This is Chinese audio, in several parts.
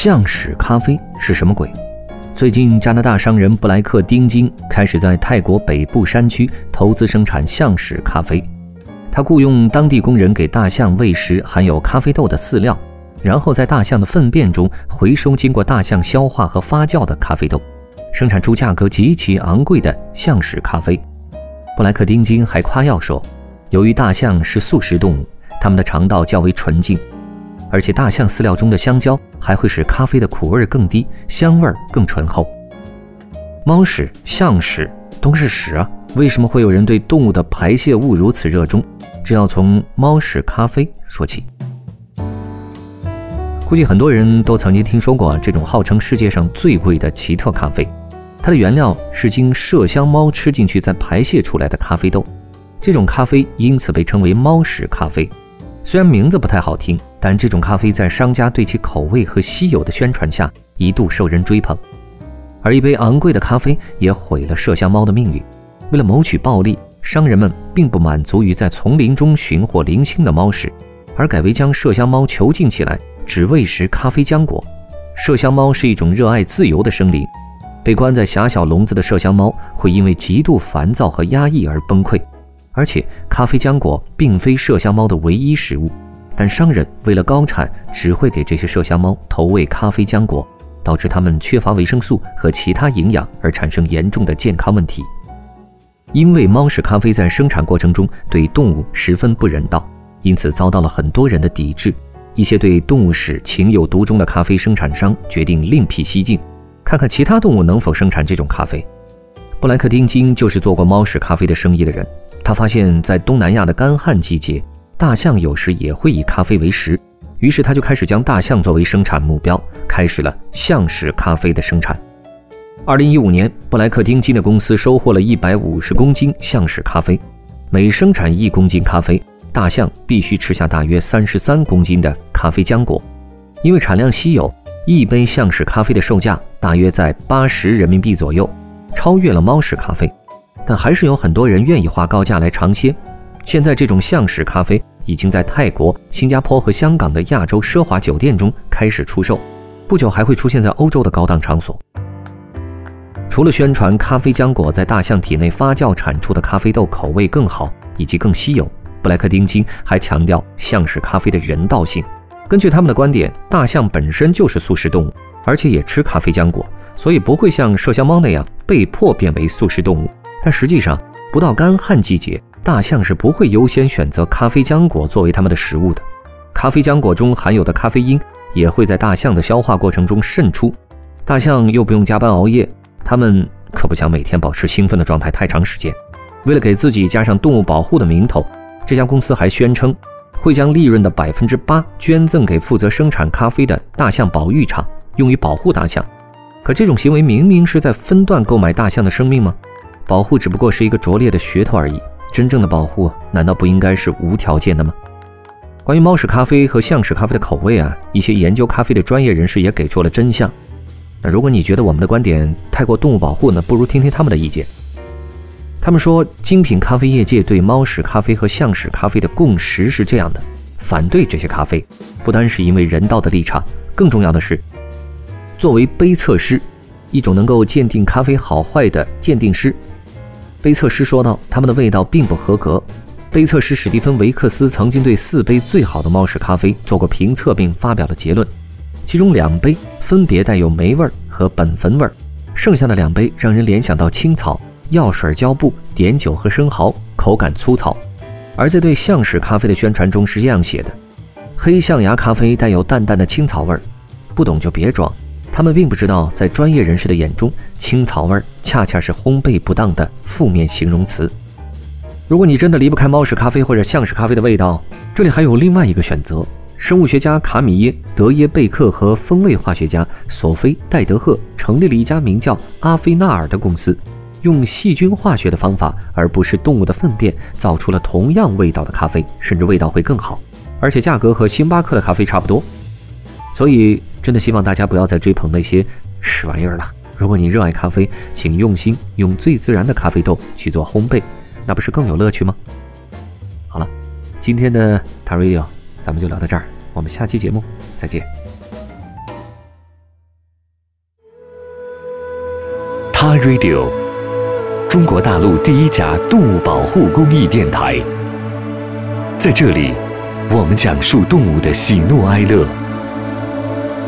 象屎咖啡是什么鬼？最近，加拿大商人布莱克丁金开始在泰国北部山区投资生产象屎咖啡。他雇佣当地工人给大象喂食含有咖啡豆的饲料，然后在大象的粪便中回收经过大象消化和发酵的咖啡豆，生产出价格极其昂贵的象屎咖啡。布莱克丁金还夸耀说，由于大象是素食动物，它们的肠道较为纯净。而且大象饲料中的香蕉还会使咖啡的苦味更低，香味更醇厚。猫屎、象屎都是屎啊，为什么会有人对动物的排泄物如此热衷？这要从猫屎咖啡说起。估计很多人都曾经听说过这种号称世界上最贵的奇特咖啡，它的原料是经麝香猫吃进去再排泄出来的咖啡豆，这种咖啡因此被称为猫屎咖啡。虽然名字不太好听，但这种咖啡在商家对其口味和稀有的宣传下，一度受人追捧。而一杯昂贵的咖啡也毁了麝香猫的命运。为了谋取暴利，商人们并不满足于在丛林中寻获零星的猫食，而改为将麝香猫囚禁起来，只喂食咖啡浆果。麝香猫是一种热爱自由的生灵，被关在狭小笼子的麝香猫会因为极度烦躁和压抑而崩溃。而且，咖啡浆果并非麝香猫的唯一食物，但商人为了高产，只会给这些麝香猫投喂咖啡浆果，导致它们缺乏维生素和其他营养，而产生严重的健康问题。因为猫屎咖啡在生产过程中对动物十分不人道，因此遭到了很多人的抵制。一些对动物屎情有独钟的咖啡生产商决定另辟蹊径，看看其他动物能否生产这种咖啡。布莱克丁金就是做过猫屎咖啡的生意的人。他发现，在东南亚的干旱季节，大象有时也会以咖啡为食，于是他就开始将大象作为生产目标，开始了象屎咖啡的生产。二零一五年，布莱克丁金的公司收获了一百五十公斤象屎咖啡，每生产一公斤咖啡，大象必须吃下大约三十三公斤的咖啡浆果。因为产量稀有，一杯象屎咖啡的售价大约在八十人民币左右，超越了猫屎咖啡。但还是有很多人愿意花高价来尝鲜。现在，这种象屎咖啡已经在泰国、新加坡和香港的亚洲奢华酒店中开始出售，不久还会出现在欧洲的高档场所。除了宣传咖啡浆果在大象体内发酵产出的咖啡豆口味更好以及更稀有，布莱克丁金还强调象屎咖啡的人道性。根据他们的观点，大象本身就是素食动物，而且也吃咖啡浆果，所以不会像麝香猫那样被迫变为素食动物。但实际上，不到干旱季节，大象是不会优先选择咖啡浆果作为它们的食物的。咖啡浆果中含有的咖啡因也会在大象的消化过程中渗出。大象又不用加班熬夜，它们可不想每天保持兴奋的状态太长时间。为了给自己加上动物保护的名头，这家公司还宣称会将利润的百分之八捐赠给负责生产咖啡的大象保育场，用于保护大象。可这种行为明明是在分段购买大象的生命吗？保护只不过是一个拙劣的噱头而已，真正的保护难道不应该是无条件的吗？关于猫屎咖啡和象屎咖啡的口味啊，一些研究咖啡的专业人士也给出了真相。那如果你觉得我们的观点太过动物保护呢，不如听听他们的意见。他们说，精品咖啡业界对猫屎咖啡和象屎咖啡的共识是这样的：反对这些咖啡，不单是因为人道的立场，更重要的是，作为杯测师，一种能够鉴定咖啡好坏的鉴定师。杯测师说道：“他们的味道并不合格。”杯测师史蒂芬·维克斯曾经对四杯最好的猫屎咖啡做过评测，并发表了结论。其中两杯分别带有霉味儿和苯酚味儿，剩下的两杯让人联想到青草、药水、胶布、碘酒和生蚝，口感粗糙。而在对象屎咖啡的宣传中是这样写的：“黑象牙咖啡带有淡淡的青草味儿，不懂就别装。”他们并不知道，在专业人士的眼中，青草味儿恰恰是烘焙不当的负面形容词。如果你真的离不开猫屎咖啡或者象屎咖啡的味道，这里还有另外一个选择：生物学家卡米耶·德耶贝克和风味化学家索菲·戴德赫成立了一家名叫阿菲纳尔的公司，用细菌化学的方法，而不是动物的粪便，造出了同样味道的咖啡，甚至味道会更好，而且价格和星巴克的咖啡差不多。所以，真的希望大家不要再追捧那些屎玩意儿了。如果你热爱咖啡，请用心用最自然的咖啡豆去做烘焙，那不是更有乐趣吗？好了，今天的 t a Radio 咱们就聊到这儿，我们下期节目再见。他 Radio，中国大陆第一家动物保护公益电台，在这里，我们讲述动物的喜怒哀乐。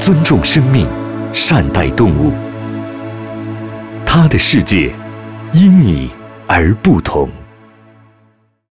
尊重生命，善待动物。他的世界因你而不同。